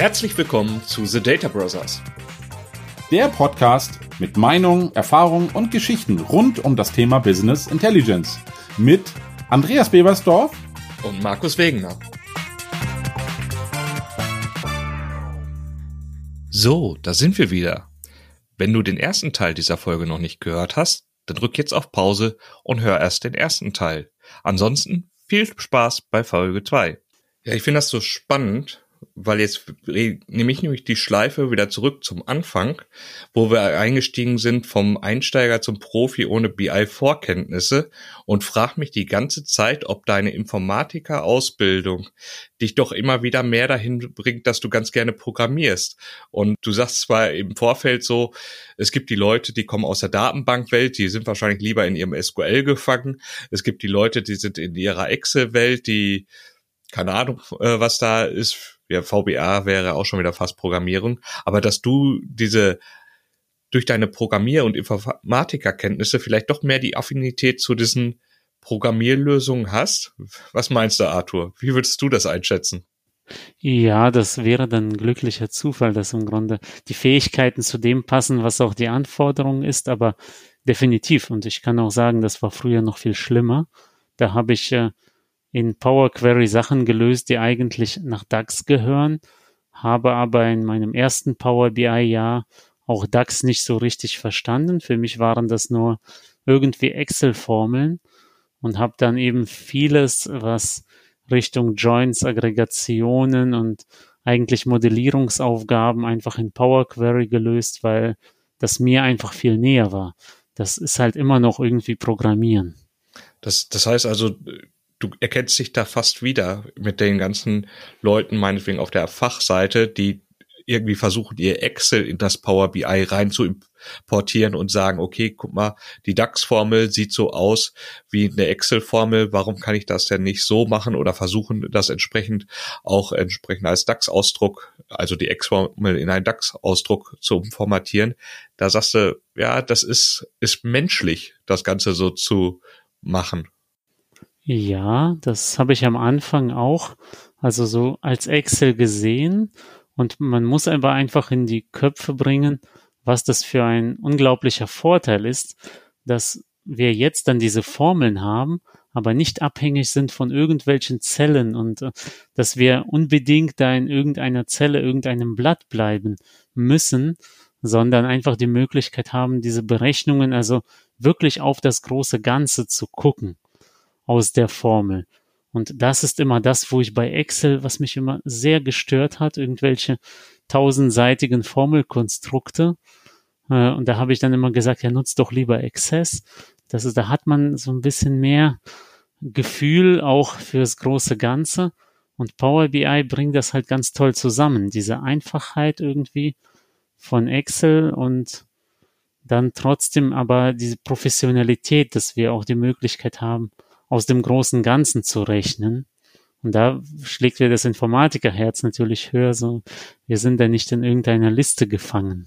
Herzlich willkommen zu The Data Brothers. Der Podcast mit Meinungen, Erfahrungen und Geschichten rund um das Thema Business Intelligence. Mit Andreas Bebersdorf und Markus Wegener. So, da sind wir wieder. Wenn du den ersten Teil dieser Folge noch nicht gehört hast, dann drück jetzt auf Pause und hör erst den ersten Teil. Ansonsten viel Spaß bei Folge 2. Ja, ich finde das so spannend, weil jetzt nehme ich nämlich die Schleife wieder zurück zum Anfang, wo wir eingestiegen sind vom Einsteiger zum Profi ohne BI-Vorkenntnisse und frag mich die ganze Zeit, ob deine Informatiker-Ausbildung dich doch immer wieder mehr dahin bringt, dass du ganz gerne programmierst. Und du sagst zwar im Vorfeld so, es gibt die Leute, die kommen aus der Datenbankwelt, die sind wahrscheinlich lieber in ihrem SQL gefangen. Es gibt die Leute, die sind in ihrer Excel-Welt, die keine Ahnung, äh, was da ist ja, VBA wäre auch schon wieder fast Programmierung, aber dass du diese durch deine Programmier- und Informatikerkenntnisse vielleicht doch mehr die Affinität zu diesen Programmierlösungen hast. Was meinst du, Arthur? Wie würdest du das einschätzen? Ja, das wäre dann glücklicher Zufall, dass im Grunde die Fähigkeiten zu dem passen, was auch die Anforderung ist, aber definitiv. Und ich kann auch sagen, das war früher noch viel schlimmer. Da habe ich äh, in Power Query Sachen gelöst, die eigentlich nach DAX gehören, habe aber in meinem ersten Power BI Jahr auch DAX nicht so richtig verstanden. Für mich waren das nur irgendwie Excel-Formeln und habe dann eben vieles, was Richtung Joins, Aggregationen und eigentlich Modellierungsaufgaben einfach in Power Query gelöst, weil das mir einfach viel näher war. Das ist halt immer noch irgendwie Programmieren. Das, das heißt also, du erkennst dich da fast wieder mit den ganzen Leuten, meinetwegen auf der Fachseite, die irgendwie versuchen, ihr Excel in das Power BI rein zu importieren und sagen, okay, guck mal, die DAX-Formel sieht so aus wie eine Excel-Formel, warum kann ich das denn nicht so machen oder versuchen, das entsprechend auch entsprechend als DAX-Ausdruck, also die X-Formel in einen DAX-Ausdruck zu formatieren. Da sagst du, ja, das ist, ist menschlich, das Ganze so zu machen. Ja, das habe ich am Anfang auch, also so als Excel gesehen. Und man muss aber einfach in die Köpfe bringen, was das für ein unglaublicher Vorteil ist, dass wir jetzt dann diese Formeln haben, aber nicht abhängig sind von irgendwelchen Zellen und äh, dass wir unbedingt da in irgendeiner Zelle, irgendeinem Blatt bleiben müssen, sondern einfach die Möglichkeit haben, diese Berechnungen also wirklich auf das große Ganze zu gucken aus der Formel. Und das ist immer das, wo ich bei Excel, was mich immer sehr gestört hat, irgendwelche tausendseitigen Formelkonstrukte. Äh, und da habe ich dann immer gesagt, ja, nutzt doch lieber Access. Das ist, da hat man so ein bisschen mehr Gefühl auch fürs große Ganze. Und Power BI bringt das halt ganz toll zusammen. Diese Einfachheit irgendwie von Excel und dann trotzdem aber diese Professionalität, dass wir auch die Möglichkeit haben, aus dem großen Ganzen zu rechnen. Und da schlägt mir das Informatikerherz natürlich höher, so wir sind da nicht in irgendeiner Liste gefangen.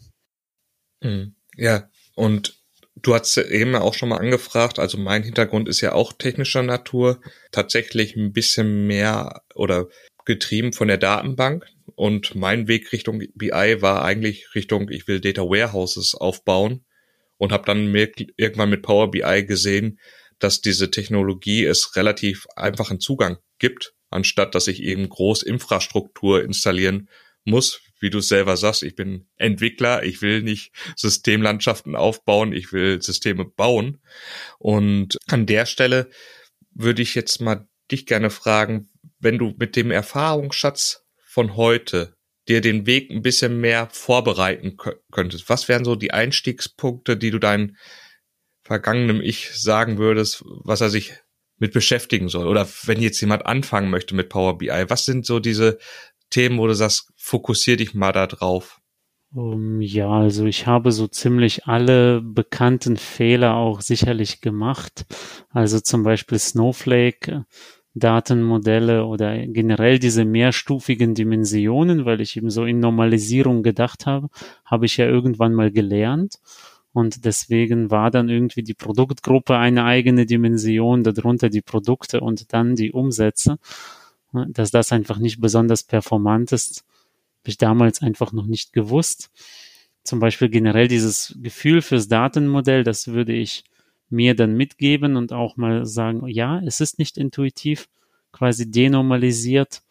Mhm. Ja, und du hast eben auch schon mal angefragt, also mein Hintergrund ist ja auch technischer Natur, tatsächlich ein bisschen mehr oder getrieben von der Datenbank. Und mein Weg Richtung BI war eigentlich Richtung, ich will Data Warehouses aufbauen und habe dann irgendwann mit Power BI gesehen, dass diese Technologie es relativ einfachen Zugang gibt, anstatt dass ich eben groß Infrastruktur installieren muss. Wie du selber sagst, ich bin Entwickler, ich will nicht Systemlandschaften aufbauen, ich will Systeme bauen. Und an der Stelle würde ich jetzt mal dich gerne fragen, wenn du mit dem Erfahrungsschatz von heute dir den Weg ein bisschen mehr vorbereiten könntest, was wären so die Einstiegspunkte, die du deinen vergangenem Ich sagen würdest, was er sich mit beschäftigen soll? Oder wenn jetzt jemand anfangen möchte mit Power BI, was sind so diese Themen, wo du sagst, fokussier dich mal da drauf? Um, ja, also ich habe so ziemlich alle bekannten Fehler auch sicherlich gemacht. Also zum Beispiel Snowflake, Datenmodelle oder generell diese mehrstufigen Dimensionen, weil ich eben so in Normalisierung gedacht habe, habe ich ja irgendwann mal gelernt. Und deswegen war dann irgendwie die Produktgruppe eine eigene Dimension, darunter die Produkte und dann die Umsätze. Dass das einfach nicht besonders performant ist, Habe ich damals einfach noch nicht gewusst. Zum Beispiel generell dieses Gefühl fürs Datenmodell, das würde ich mir dann mitgeben und auch mal sagen, ja, es ist nicht intuitiv, quasi denormalisiert,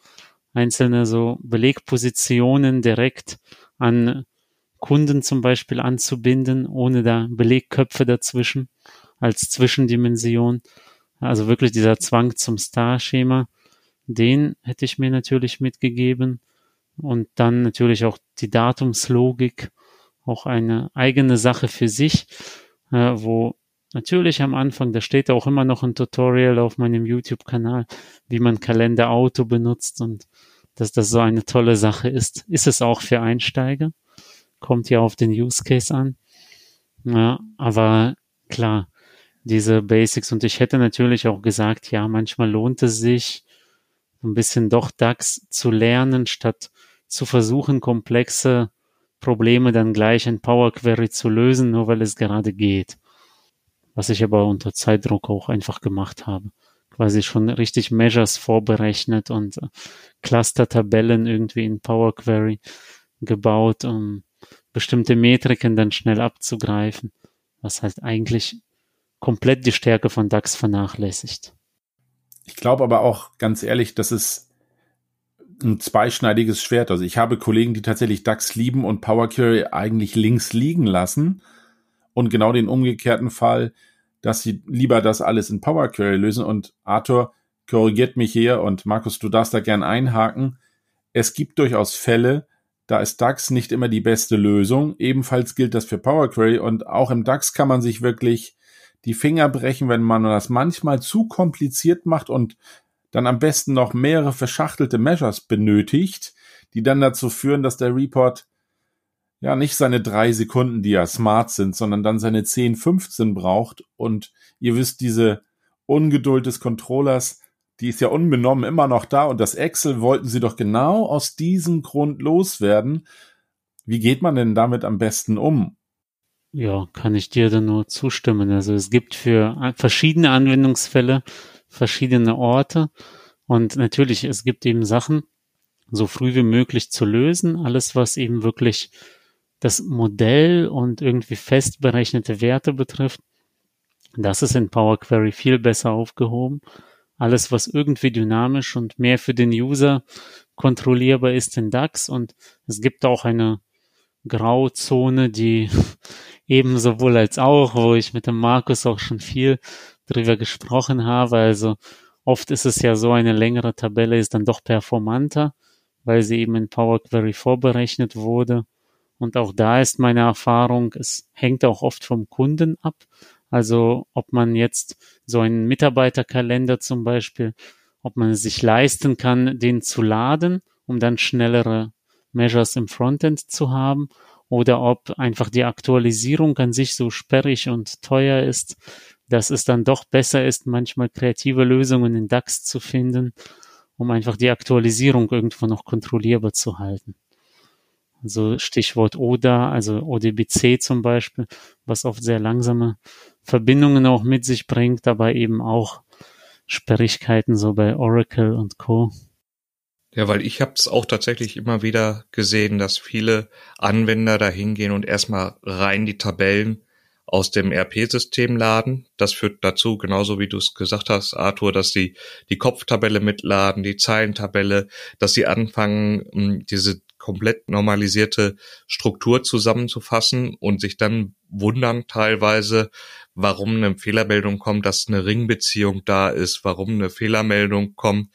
einzelne so Belegpositionen direkt an Kunden zum Beispiel anzubinden, ohne da Belegköpfe dazwischen als Zwischendimension. Also wirklich dieser Zwang zum Star-Schema, den hätte ich mir natürlich mitgegeben. Und dann natürlich auch die Datumslogik, auch eine eigene Sache für sich, äh, wo natürlich am Anfang, da steht auch immer noch ein Tutorial auf meinem YouTube-Kanal, wie man Kalender Auto benutzt und dass das so eine tolle Sache ist. Ist es auch für Einsteiger? Kommt ja auf den Use Case an. Ja, aber klar, diese Basics. Und ich hätte natürlich auch gesagt, ja, manchmal lohnt es sich, ein bisschen doch DAX zu lernen, statt zu versuchen, komplexe Probleme dann gleich in Power Query zu lösen, nur weil es gerade geht. Was ich aber unter Zeitdruck auch einfach gemacht habe. Quasi schon richtig Measures vorberechnet und äh, Cluster-Tabellen irgendwie in Power Query gebaut, um bestimmte Metriken dann schnell abzugreifen, was halt eigentlich komplett die Stärke von DAX vernachlässigt. Ich glaube aber auch ganz ehrlich, dass es ein zweischneidiges Schwert. Also ich habe Kollegen, die tatsächlich DAX lieben und Power Query eigentlich links liegen lassen und genau den umgekehrten Fall, dass sie lieber das alles in Power Query lösen und Arthur korrigiert mich hier und Markus, du darfst da gern einhaken. Es gibt durchaus Fälle, da ist DAX nicht immer die beste Lösung. Ebenfalls gilt das für Power Query und auch im DAX kann man sich wirklich die Finger brechen, wenn man das manchmal zu kompliziert macht und dann am besten noch mehrere verschachtelte Measures benötigt, die dann dazu führen, dass der Report ja nicht seine drei Sekunden, die ja smart sind, sondern dann seine 10, 15 braucht. Und ihr wisst, diese Ungeduld des Controllers, die ist ja unbenommen immer noch da und das Excel wollten sie doch genau aus diesem Grund loswerden. Wie geht man denn damit am besten um? Ja, kann ich dir dann nur zustimmen. Also es gibt für verschiedene Anwendungsfälle verschiedene Orte und natürlich, es gibt eben Sachen, so früh wie möglich zu lösen. Alles, was eben wirklich das Modell und irgendwie fest berechnete Werte betrifft, das ist in Power Query viel besser aufgehoben. Alles, was irgendwie dynamisch und mehr für den User kontrollierbar ist in DAX und es gibt auch eine Grauzone, die eben sowohl als auch, wo ich mit dem Markus auch schon viel drüber gesprochen habe. Also oft ist es ja so, eine längere Tabelle ist dann doch performanter, weil sie eben in Power Query vorberechnet wurde. Und auch da ist meine Erfahrung, es hängt auch oft vom Kunden ab. Also ob man jetzt so einen Mitarbeiterkalender zum Beispiel, ob man es sich leisten kann, den zu laden, um dann schnellere Measures im Frontend zu haben oder ob einfach die Aktualisierung an sich so sperrig und teuer ist, dass es dann doch besser ist, manchmal kreative Lösungen in DAX zu finden, um einfach die Aktualisierung irgendwo noch kontrollierbar zu halten. Also Stichwort ODA, also ODBC zum Beispiel, was oft sehr langsame Verbindungen auch mit sich bringt, aber eben auch Sperrigkeiten so bei Oracle und Co. Ja, weil ich habe es auch tatsächlich immer wieder gesehen, dass viele Anwender da hingehen und erstmal rein die Tabellen aus dem RP-System laden. Das führt dazu, genauso wie du es gesagt hast, Arthur, dass sie die Kopftabelle mitladen, die Zeilentabelle, dass sie anfangen, diese komplett normalisierte Struktur zusammenzufassen und sich dann wundern teilweise, warum eine Fehlermeldung kommt, dass eine Ringbeziehung da ist, warum eine Fehlermeldung kommt,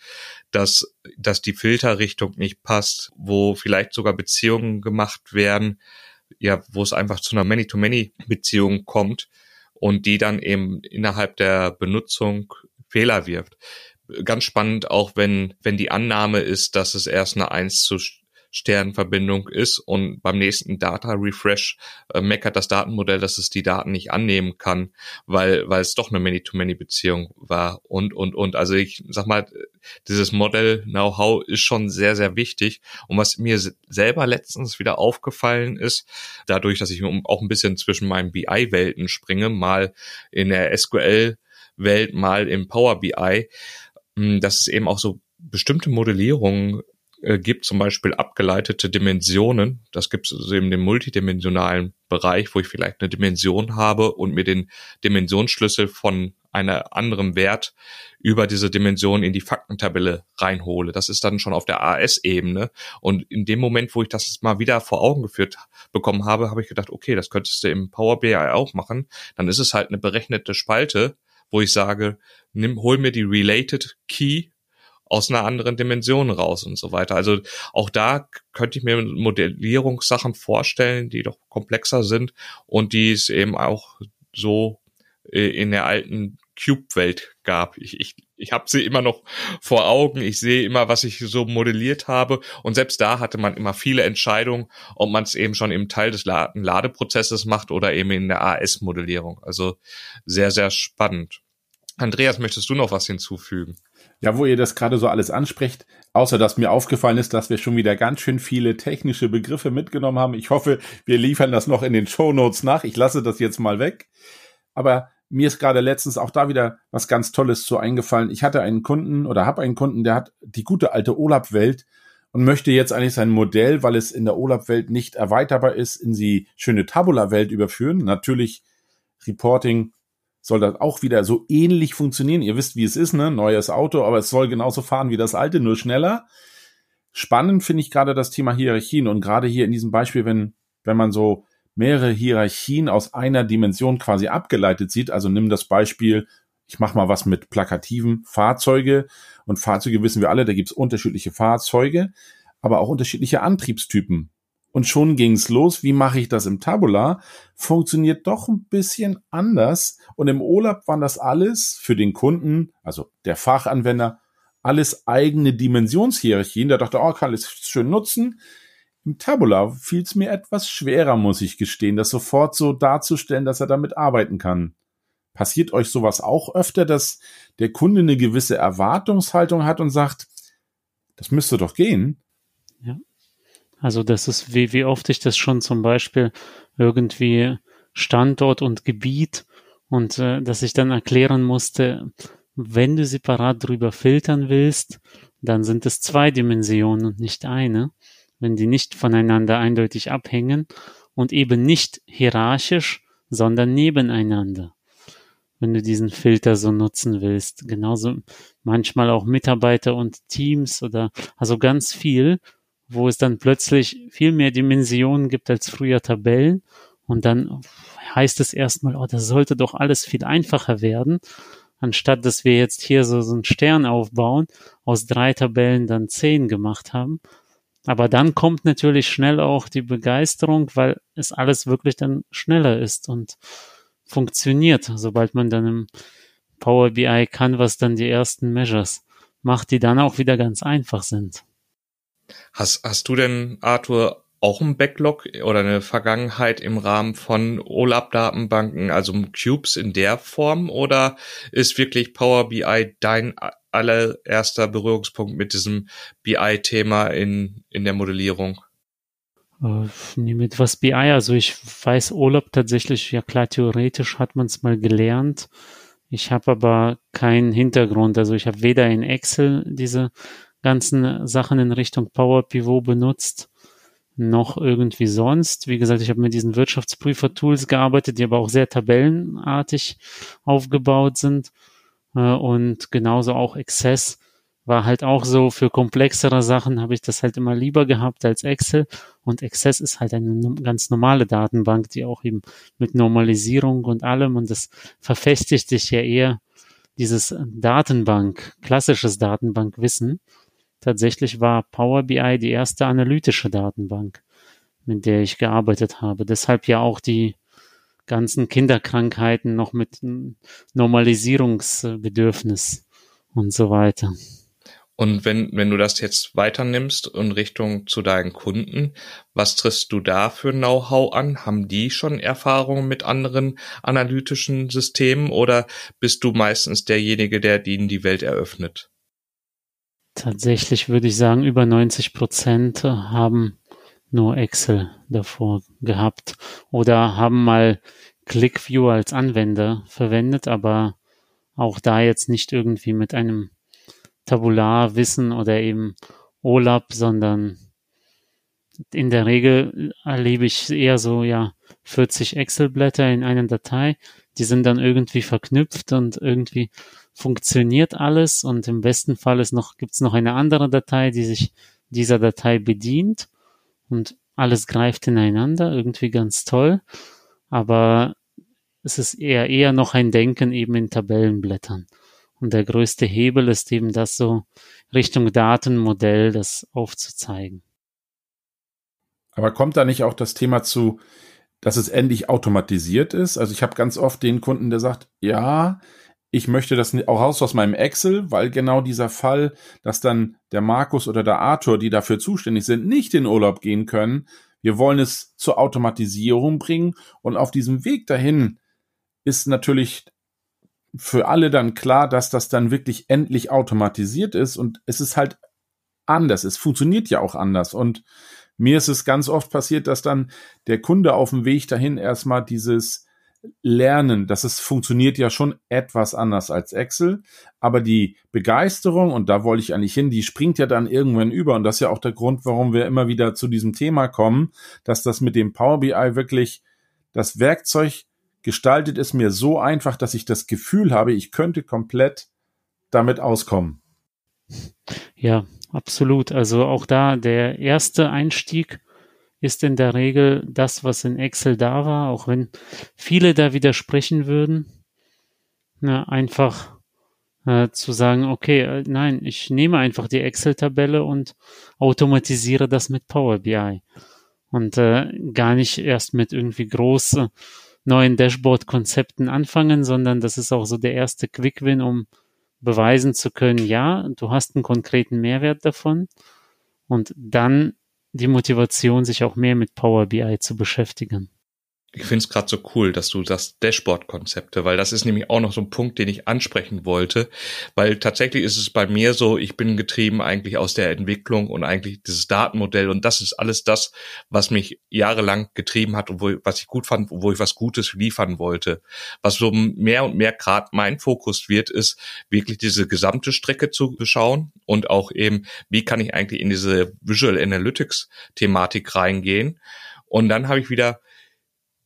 dass, dass die Filterrichtung nicht passt, wo vielleicht sogar Beziehungen gemacht werden, ja, wo es einfach zu einer Many-to-Many-Beziehung kommt und die dann eben innerhalb der Benutzung Fehler wirft. Ganz spannend auch, wenn, wenn die Annahme ist, dass es erst eine 1 zu Sternverbindung ist und beim nächsten Data Refresh äh, meckert das Datenmodell, dass es die Daten nicht annehmen kann, weil weil es doch eine Many-to-Many-Beziehung war und und und. Also ich sag mal, dieses Modell Know-how ist schon sehr sehr wichtig. Und was mir selber letztens wieder aufgefallen ist, dadurch, dass ich auch ein bisschen zwischen meinen BI-Welten springe, mal in der SQL-Welt, mal im Power BI, hm, dass es eben auch so bestimmte Modellierungen äh, gibt, zum Beispiel abgeleitete Dimensionen. Das gibt es eben im multidimensionalen Bereich, wo ich vielleicht eine Dimension habe und mir den Dimensionsschlüssel von einem anderen Wert über diese Dimension in die Faktentabelle reinhole. Das ist dann schon auf der AS-Ebene. Und in dem Moment, wo ich das mal wieder vor Augen geführt bekommen habe, habe ich gedacht, okay, das könntest du im Power BI auch machen. Dann ist es halt eine berechnete Spalte, wo ich sage, nimm, hol mir die Related Key aus einer anderen Dimension raus und so weiter. Also auch da könnte ich mir Modellierungssachen vorstellen, die doch komplexer sind und die es eben auch so äh, in der alten Cube-Welt gab. Ich, ich, ich habe sie immer noch vor Augen. Ich sehe immer, was ich so modelliert habe. Und selbst da hatte man immer viele Entscheidungen, ob man es eben schon im Teil des Ladeprozesses macht oder eben in der AS-Modellierung. Also sehr, sehr spannend. Andreas, möchtest du noch was hinzufügen? Ja, wo ihr das gerade so alles ansprecht, außer dass mir aufgefallen ist, dass wir schon wieder ganz schön viele technische Begriffe mitgenommen haben. Ich hoffe, wir liefern das noch in den Show Notes nach. Ich lasse das jetzt mal weg. Aber mir ist gerade letztens auch da wieder was ganz Tolles zu eingefallen. Ich hatte einen Kunden oder habe einen Kunden, der hat die gute alte Olap-Welt und möchte jetzt eigentlich sein Modell, weil es in der Olap-Welt nicht erweiterbar ist, in die schöne Tabula-Welt überführen. Natürlich Reporting soll das auch wieder so ähnlich funktionieren. Ihr wisst, wie es ist, ne? Neues Auto, aber es soll genauso fahren wie das alte, nur schneller. Spannend finde ich gerade das Thema Hierarchien und gerade hier in diesem Beispiel, wenn, wenn man so mehrere Hierarchien aus einer Dimension quasi abgeleitet sieht, also nimm das Beispiel, ich mache mal was mit plakativen Fahrzeuge und Fahrzeuge wissen wir alle, da gibt es unterschiedliche Fahrzeuge, aber auch unterschiedliche Antriebstypen. Und schon ging's los. Wie mache ich das im Tabula? Funktioniert doch ein bisschen anders. Und im Urlaub waren das alles für den Kunden, also der Fachanwender, alles eigene Dimensionshierarchien. Der dachte, oh, kann ich schön nutzen. Im Tabula fiel es mir etwas schwerer, muss ich gestehen, das sofort so darzustellen, dass er damit arbeiten kann. Passiert euch sowas auch öfter, dass der Kunde eine gewisse Erwartungshaltung hat und sagt, das müsste doch gehen? Ja. Also das ist, wie, wie oft ich das schon zum Beispiel irgendwie Standort und Gebiet und äh, dass ich dann erklären musste, wenn du separat drüber filtern willst, dann sind es zwei Dimensionen und nicht eine, wenn die nicht voneinander eindeutig abhängen und eben nicht hierarchisch, sondern nebeneinander. Wenn du diesen Filter so nutzen willst. Genauso manchmal auch Mitarbeiter und Teams oder also ganz viel, wo es dann plötzlich viel mehr Dimensionen gibt als früher Tabellen und dann heißt es erstmal, oh, das sollte doch alles viel einfacher werden, anstatt dass wir jetzt hier so, so einen Stern aufbauen, aus drei Tabellen dann zehn gemacht haben. Aber dann kommt natürlich schnell auch die Begeisterung, weil es alles wirklich dann schneller ist und funktioniert, sobald man dann im Power BI kann, was dann die ersten Measures macht, die dann auch wieder ganz einfach sind. Hast, hast du denn, Arthur, auch ein Backlog oder eine Vergangenheit im Rahmen von OLAP-Datenbanken, also Cubes in der Form, oder ist wirklich Power BI dein allererster Berührungspunkt mit diesem BI-Thema in, in der Modellierung? Äh, mit was BI, also ich weiß OLAP tatsächlich, ja klar, theoretisch hat man es mal gelernt. Ich habe aber keinen Hintergrund, also ich habe weder in Excel diese ganzen Sachen in Richtung Power Pivot benutzt, noch irgendwie sonst. Wie gesagt, ich habe mit diesen Wirtschaftsprüfer-Tools gearbeitet, die aber auch sehr tabellenartig aufgebaut sind. Äh, und genauso auch Access war halt auch so, für komplexere Sachen habe ich das halt immer lieber gehabt als Excel. Und Access ist halt eine ganz normale Datenbank, die auch eben mit Normalisierung und allem und das verfestigt sich ja eher dieses Datenbank, klassisches Datenbankwissen. Tatsächlich war Power BI die erste analytische Datenbank, mit der ich gearbeitet habe. Deshalb ja auch die ganzen Kinderkrankheiten noch mit Normalisierungsbedürfnis und so weiter. Und wenn, wenn du das jetzt weiternimmst in Richtung zu deinen Kunden, was triffst du da für Know-how an? Haben die schon Erfahrungen mit anderen analytischen Systemen oder bist du meistens derjenige, der ihnen die Welt eröffnet? Tatsächlich würde ich sagen, über 90 Prozent haben nur Excel davor gehabt oder haben mal ClickView als Anwender verwendet, aber auch da jetzt nicht irgendwie mit einem Tabularwissen oder eben OLAP, sondern in der Regel erlebe ich eher so, ja, 40 Excel-Blätter in einer Datei. Die sind dann irgendwie verknüpft und irgendwie funktioniert alles und im besten Fall ist noch, gibt's noch eine andere Datei, die sich dieser Datei bedient und alles greift ineinander, irgendwie ganz toll. Aber es ist eher, eher noch ein Denken eben in Tabellenblättern. Und der größte Hebel ist eben das so Richtung Datenmodell, das aufzuzeigen. Aber kommt da nicht auch das Thema zu, dass es endlich automatisiert ist? Also ich habe ganz oft den Kunden, der sagt, ja, ich möchte das auch raus aus meinem Excel, weil genau dieser Fall, dass dann der Markus oder der Arthur, die dafür zuständig sind, nicht in Urlaub gehen können. Wir wollen es zur Automatisierung bringen und auf diesem Weg dahin ist natürlich für alle dann klar, dass das dann wirklich endlich automatisiert ist und es ist halt anders. Es funktioniert ja auch anders und mir ist es ganz oft passiert, dass dann der Kunde auf dem Weg dahin erstmal dieses Lernen, dass es funktioniert ja schon etwas anders als Excel, aber die Begeisterung, und da wollte ich eigentlich hin, die springt ja dann irgendwann über. Und das ist ja auch der Grund, warum wir immer wieder zu diesem Thema kommen, dass das mit dem Power BI wirklich das Werkzeug gestaltet ist mir so einfach, dass ich das Gefühl habe, ich könnte komplett damit auskommen. Ja, absolut. Also auch da der erste Einstieg ist in der Regel das, was in Excel da war, auch wenn viele da widersprechen würden. Na, einfach äh, zu sagen, okay, äh, nein, ich nehme einfach die Excel-Tabelle und automatisiere das mit Power BI. Und äh, gar nicht erst mit irgendwie großen neuen Dashboard-Konzepten anfangen, sondern das ist auch so der erste Quick-Win, um beweisen zu können, ja, du hast einen konkreten Mehrwert davon. Und dann die Motivation, sich auch mehr mit Power BI zu beschäftigen ich finde es gerade so cool, dass du das Dashboard-Konzepte, weil das ist nämlich auch noch so ein Punkt, den ich ansprechen wollte, weil tatsächlich ist es bei mir so, ich bin getrieben eigentlich aus der Entwicklung und eigentlich dieses Datenmodell und das ist alles das, was mich jahrelang getrieben hat und wo, was ich gut fand, wo ich was Gutes liefern wollte. Was so mehr und mehr gerade mein Fokus wird, ist wirklich diese gesamte Strecke zu beschauen und auch eben, wie kann ich eigentlich in diese Visual Analytics Thematik reingehen. Und dann habe ich wieder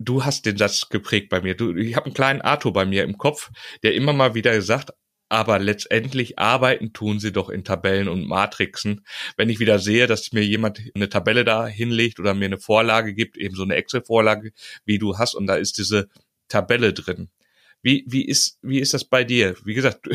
du hast den Satz geprägt bei mir. Du, ich habe einen kleinen Arthur bei mir im Kopf, der immer mal wieder gesagt, aber letztendlich arbeiten tun sie doch in Tabellen und Matrixen. Wenn ich wieder sehe, dass mir jemand eine Tabelle da hinlegt oder mir eine Vorlage gibt, eben so eine Excel-Vorlage, wie du hast, und da ist diese Tabelle drin. Wie, wie, ist, wie ist das bei dir? Wie gesagt,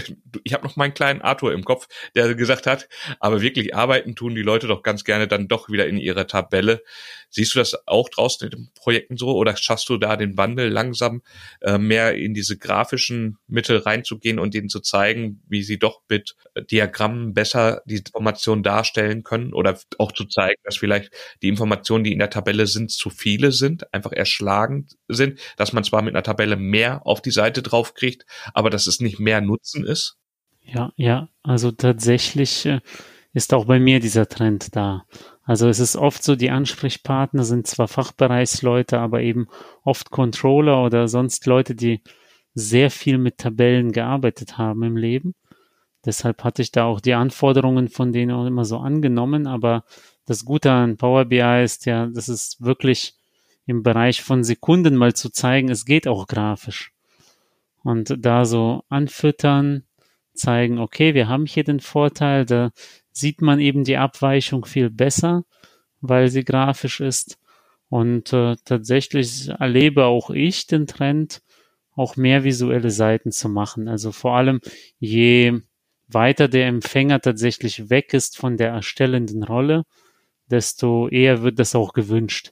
ich habe noch meinen kleinen Arthur im Kopf, der gesagt hat, aber wirklich arbeiten tun die Leute doch ganz gerne dann doch wieder in ihrer Tabelle. Siehst du das auch draußen in den Projekten so oder schaffst du da den Wandel langsam äh, mehr in diese grafischen Mittel reinzugehen und ihnen zu zeigen, wie sie doch mit Diagrammen besser die Informationen darstellen können oder auch zu zeigen, dass vielleicht die Informationen, die in der Tabelle sind, zu viele sind, einfach erschlagend sind, dass man zwar mit einer Tabelle mehr auf die Seite drauf kriegt, aber dass es nicht mehr Nutzen ist? Ja, ja, also tatsächlich äh, ist auch bei mir dieser Trend da. Also es ist oft so, die Ansprechpartner sind zwar Fachbereichsleute, aber eben oft Controller oder sonst Leute, die sehr viel mit Tabellen gearbeitet haben im Leben. Deshalb hatte ich da auch die Anforderungen von denen auch immer so angenommen. Aber das Gute an Power BI ist ja, das ist wirklich im Bereich von Sekunden mal zu zeigen, es geht auch grafisch. Und da so anfüttern, zeigen, okay, wir haben hier den Vorteil, da sieht man eben die Abweichung viel besser, weil sie grafisch ist. Und äh, tatsächlich erlebe auch ich den Trend, auch mehr visuelle Seiten zu machen. Also vor allem, je weiter der Empfänger tatsächlich weg ist von der erstellenden Rolle, desto eher wird das auch gewünscht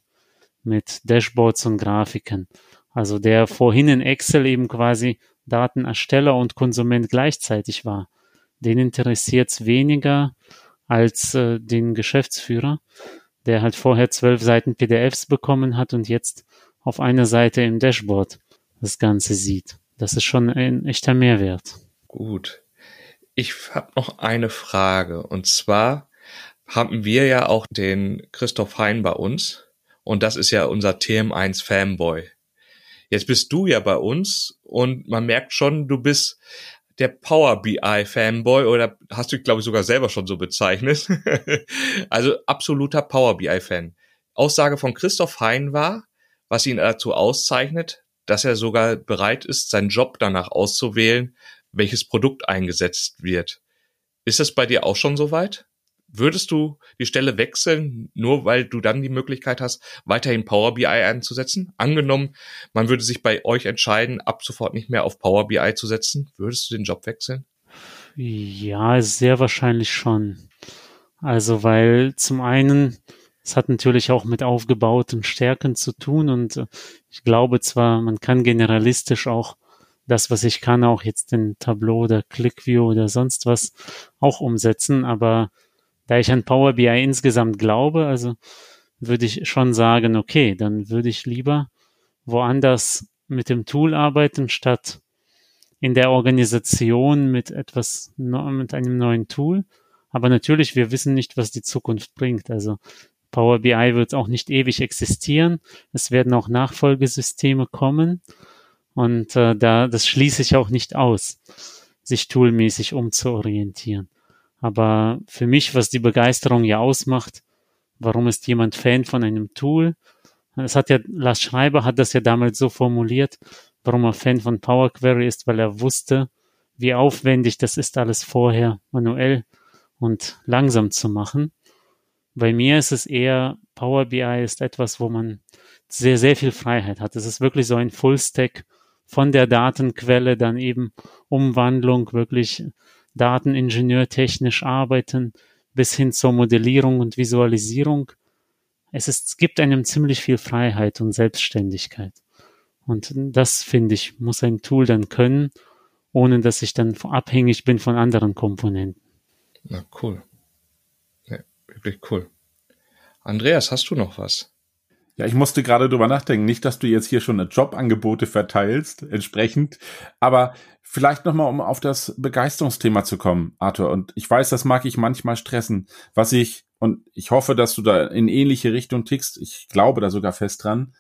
mit Dashboards und Grafiken. Also der vorhin in Excel eben quasi Datenersteller und Konsument gleichzeitig war. Den interessiert es weniger als äh, den Geschäftsführer, der halt vorher zwölf Seiten PDFs bekommen hat und jetzt auf einer Seite im Dashboard das Ganze sieht. Das ist schon ein echter Mehrwert. Gut. Ich habe noch eine Frage und zwar haben wir ja auch den Christoph Hein bei uns und das ist ja unser TM1 Fanboy. Jetzt bist du ja bei uns und man merkt schon, du bist der Power BI Fanboy oder hast du, glaube ich, sogar selber schon so bezeichnet. also absoluter Power BI Fan. Aussage von Christoph Hein war, was ihn dazu auszeichnet, dass er sogar bereit ist, seinen Job danach auszuwählen, welches Produkt eingesetzt wird. Ist das bei dir auch schon soweit? Würdest du die Stelle wechseln, nur weil du dann die Möglichkeit hast, weiterhin Power BI einzusetzen? Angenommen, man würde sich bei euch entscheiden, ab sofort nicht mehr auf Power BI zu setzen, würdest du den Job wechseln? Ja, sehr wahrscheinlich schon. Also, weil zum einen, es hat natürlich auch mit aufgebauten Stärken zu tun und äh, ich glaube zwar, man kann generalistisch auch das, was ich kann, auch jetzt in Tableau oder ClickView oder sonst was auch umsetzen, aber da ich an Power BI insgesamt glaube, also würde ich schon sagen, okay, dann würde ich lieber woanders mit dem Tool arbeiten, statt in der Organisation mit etwas, mit einem neuen Tool. Aber natürlich, wir wissen nicht, was die Zukunft bringt. Also Power BI wird auch nicht ewig existieren. Es werden auch Nachfolgesysteme kommen. Und äh, da, das schließe ich auch nicht aus, sich toolmäßig umzuorientieren. Aber für mich, was die Begeisterung ja ausmacht, warum ist jemand Fan von einem Tool? Es hat ja, Lars Schreiber hat das ja damals so formuliert, warum er Fan von Power Query ist, weil er wusste, wie aufwendig das ist, alles vorher manuell und langsam zu machen. Bei mir ist es eher, Power BI ist etwas, wo man sehr, sehr viel Freiheit hat. Es ist wirklich so ein Full-Stack von der Datenquelle, dann eben Umwandlung, wirklich Dateningenieur technisch arbeiten, bis hin zur Modellierung und Visualisierung. Es, ist, gibt einem ziemlich viel Freiheit und Selbstständigkeit. Und das, finde ich, muss ein Tool dann können, ohne dass ich dann abhängig bin von anderen Komponenten. Na cool. Ja, wirklich cool. Andreas, hast du noch was? Ja, ich musste gerade drüber nachdenken. Nicht, dass du jetzt hier schon Jobangebote verteilst, entsprechend. Aber vielleicht nochmal, um auf das Begeisterungsthema zu kommen, Arthur. Und ich weiß, das mag ich manchmal stressen. Was ich, und ich hoffe, dass du da in ähnliche Richtung tickst. Ich glaube da sogar fest dran.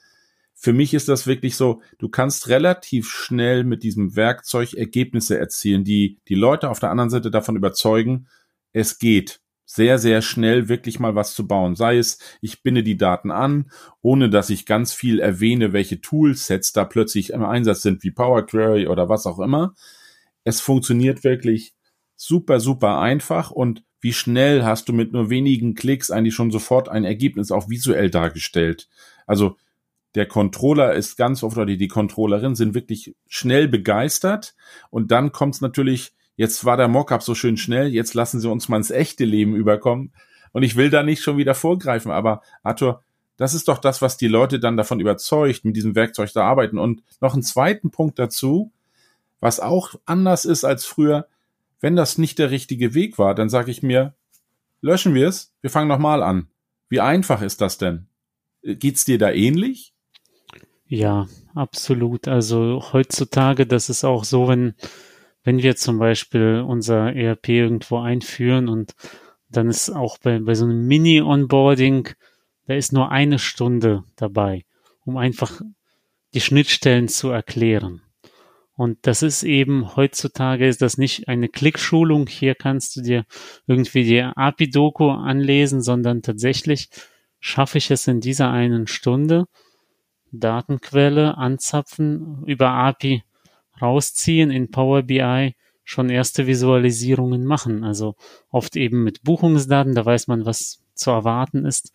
Für mich ist das wirklich so, du kannst relativ schnell mit diesem Werkzeug Ergebnisse erzielen, die die Leute auf der anderen Seite davon überzeugen, es geht sehr, sehr schnell wirklich mal was zu bauen. Sei es, ich binde die Daten an, ohne dass ich ganz viel erwähne, welche Toolsets da plötzlich im Einsatz sind, wie Power Query oder was auch immer. Es funktioniert wirklich super, super einfach und wie schnell hast du mit nur wenigen Klicks eigentlich schon sofort ein Ergebnis auch visuell dargestellt. Also der Controller ist ganz oft, oder die Controllerin sind wirklich schnell begeistert und dann kommt es natürlich jetzt war der Mockup so schön schnell, jetzt lassen Sie uns mal ins echte Leben überkommen. Und ich will da nicht schon wieder vorgreifen, aber Arthur, das ist doch das, was die Leute dann davon überzeugt, mit diesem Werkzeug zu arbeiten. Und noch einen zweiten Punkt dazu, was auch anders ist als früher, wenn das nicht der richtige Weg war, dann sage ich mir, löschen wir es, wir fangen nochmal an. Wie einfach ist das denn? Geht's dir da ähnlich? Ja, absolut. Also heutzutage, das ist auch so, wenn wenn wir zum Beispiel unser ERP irgendwo einführen und dann ist auch bei, bei so einem Mini-Onboarding, da ist nur eine Stunde dabei, um einfach die Schnittstellen zu erklären. Und das ist eben, heutzutage ist das nicht eine Klickschulung. Hier kannst du dir irgendwie die API-Doku anlesen, sondern tatsächlich schaffe ich es in dieser einen Stunde, Datenquelle anzapfen, über API rausziehen in Power BI schon erste Visualisierungen machen. Also oft eben mit Buchungsdaten, da weiß man, was zu erwarten ist.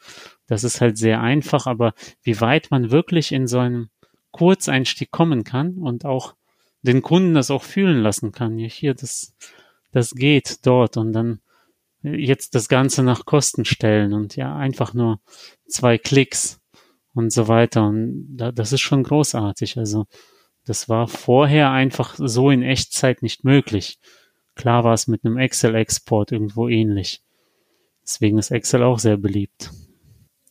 Das ist halt sehr einfach, aber wie weit man wirklich in so einem Kurzeinstieg kommen kann und auch den Kunden das auch fühlen lassen kann. Ja, hier, das, das geht dort und dann jetzt das Ganze nach Kosten stellen und ja, einfach nur zwei Klicks und so weiter. Und da, das ist schon großartig. Also das war vorher einfach so in Echtzeit nicht möglich. Klar war es mit einem Excel-Export irgendwo ähnlich. Deswegen ist Excel auch sehr beliebt.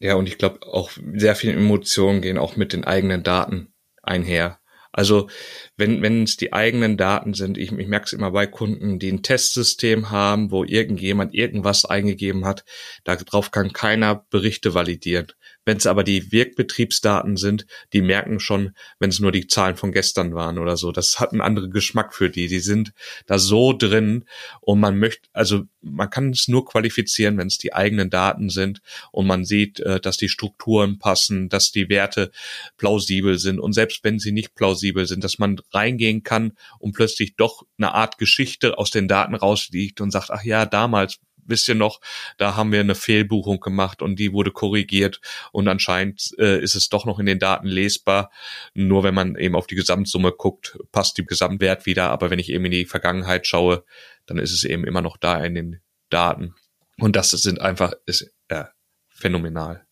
Ja, und ich glaube auch sehr viele Emotionen gehen auch mit den eigenen Daten einher. Also wenn es die eigenen Daten sind, ich, ich merke es immer bei Kunden, die ein Testsystem haben, wo irgendjemand irgendwas eingegeben hat, darauf kann keiner Berichte validieren. Wenn es aber die Wirkbetriebsdaten sind, die merken schon, wenn es nur die Zahlen von gestern waren oder so. Das hat einen anderen Geschmack für die. Die sind da so drin und man möchte, also man kann es nur qualifizieren, wenn es die eigenen Daten sind und man sieht, äh, dass die Strukturen passen, dass die Werte plausibel sind und selbst wenn sie nicht plausibel sind, dass man reingehen kann und plötzlich doch eine Art Geschichte aus den Daten rausliegt und sagt, ach ja, damals ihr noch, da haben wir eine Fehlbuchung gemacht und die wurde korrigiert und anscheinend äh, ist es doch noch in den Daten lesbar. Nur wenn man eben auf die Gesamtsumme guckt, passt die Gesamtwert wieder. Aber wenn ich eben in die Vergangenheit schaue, dann ist es eben immer noch da in den Daten. Und das sind einfach, ist äh, phänomenal.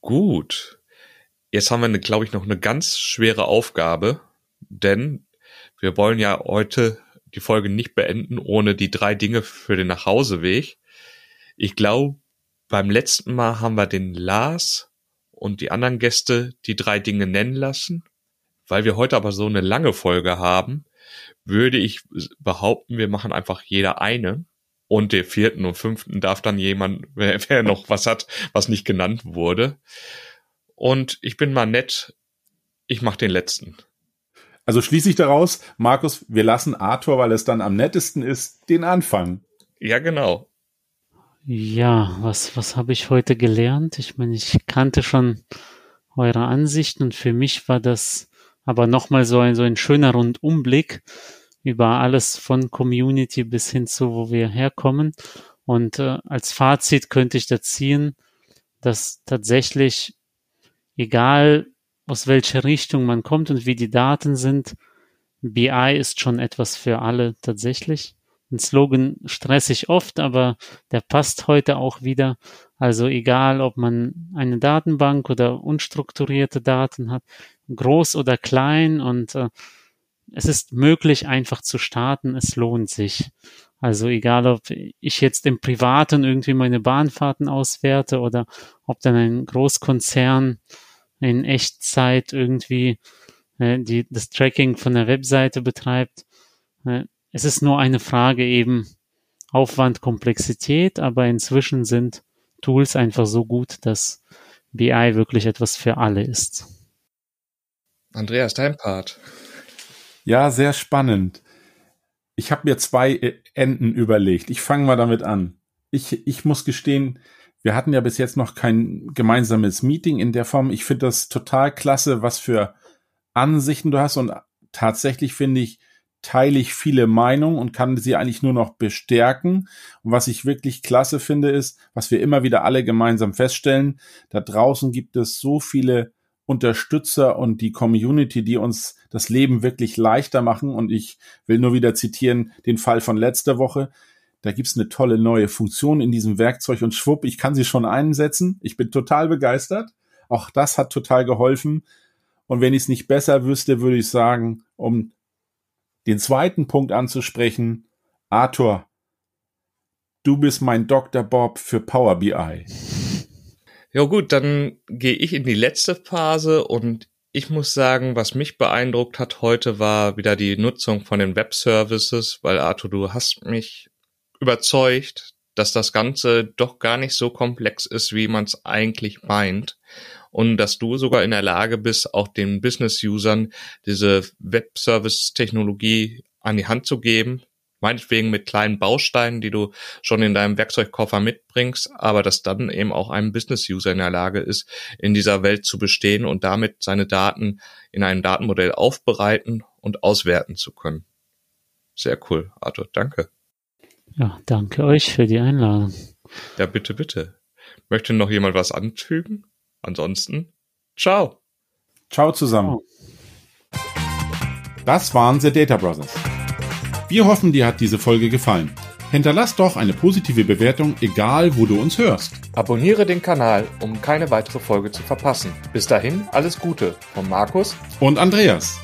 Gut. Jetzt haben wir, glaube ich, noch eine ganz schwere Aufgabe, denn wir wollen ja heute die Folge nicht beenden ohne die drei Dinge für den Nachhauseweg. Ich glaube, beim letzten Mal haben wir den Lars und die anderen Gäste die drei Dinge nennen lassen. Weil wir heute aber so eine lange Folge haben, würde ich behaupten, wir machen einfach jeder eine. Und der vierten und fünften darf dann jemand, wer, wer noch was hat, was nicht genannt wurde. Und ich bin mal nett, ich mache den letzten. Also schließe ich daraus, Markus, wir lassen Arthur, weil es dann am nettesten ist, den Anfang. Ja, genau. Ja, was, was habe ich heute gelernt? Ich meine, ich kannte schon eure Ansichten und für mich war das aber nochmal so ein, so ein schöner Rundumblick über alles von Community bis hin zu, wo wir herkommen. Und äh, als Fazit könnte ich da ziehen, dass tatsächlich, egal aus welcher Richtung man kommt und wie die Daten sind. BI ist schon etwas für alle tatsächlich. Ein Slogan stress ich oft, aber der passt heute auch wieder. Also egal, ob man eine Datenbank oder unstrukturierte Daten hat, groß oder klein und äh, es ist möglich einfach zu starten, es lohnt sich. Also egal, ob ich jetzt im Privaten irgendwie meine Bahnfahrten auswerte oder ob dann ein Großkonzern in Echtzeit irgendwie äh, die, das Tracking von der Webseite betreibt. Äh, es ist nur eine Frage eben Aufwand, Komplexität, aber inzwischen sind Tools einfach so gut, dass BI wirklich etwas für alle ist. Andreas, dein Part. Ja, sehr spannend. Ich habe mir zwei äh, Enden überlegt. Ich fange mal damit an. Ich, ich muss gestehen, wir hatten ja bis jetzt noch kein gemeinsames Meeting in der Form. Ich finde das total klasse, was für Ansichten du hast und tatsächlich finde ich, teile ich viele Meinungen und kann sie eigentlich nur noch bestärken. Und was ich wirklich klasse finde, ist, was wir immer wieder alle gemeinsam feststellen, da draußen gibt es so viele Unterstützer und die Community, die uns das Leben wirklich leichter machen. Und ich will nur wieder zitieren den Fall von letzter Woche da gibt's eine tolle neue Funktion in diesem Werkzeug und schwupp, ich kann sie schon einsetzen. Ich bin total begeistert. Auch das hat total geholfen. Und wenn ich es nicht besser wüsste, würde ich sagen, um den zweiten Punkt anzusprechen, Arthur, du bist mein Dr. Bob für Power BI. Ja gut, dann gehe ich in die letzte Phase und ich muss sagen, was mich beeindruckt hat heute war wieder die Nutzung von den Web Services, weil Arthur, du hast mich überzeugt, dass das Ganze doch gar nicht so komplex ist, wie man es eigentlich meint. Und dass du sogar in der Lage bist, auch den Business-Usern diese Web-Service-Technologie an die Hand zu geben. Meinetwegen mit kleinen Bausteinen, die du schon in deinem Werkzeugkoffer mitbringst, aber dass dann eben auch ein Business-User in der Lage ist, in dieser Welt zu bestehen und damit seine Daten in einem Datenmodell aufbereiten und auswerten zu können. Sehr cool, Arthur. Danke. Ja, danke euch für die Einladung. Ja, bitte, bitte. Möchte noch jemand was anfügen? Ansonsten, ciao. Ciao zusammen. Das waren The Data Brothers. Wir hoffen, dir hat diese Folge gefallen. Hinterlass doch eine positive Bewertung, egal wo du uns hörst. Abonniere den Kanal, um keine weitere Folge zu verpassen. Bis dahin, alles Gute von Markus und Andreas.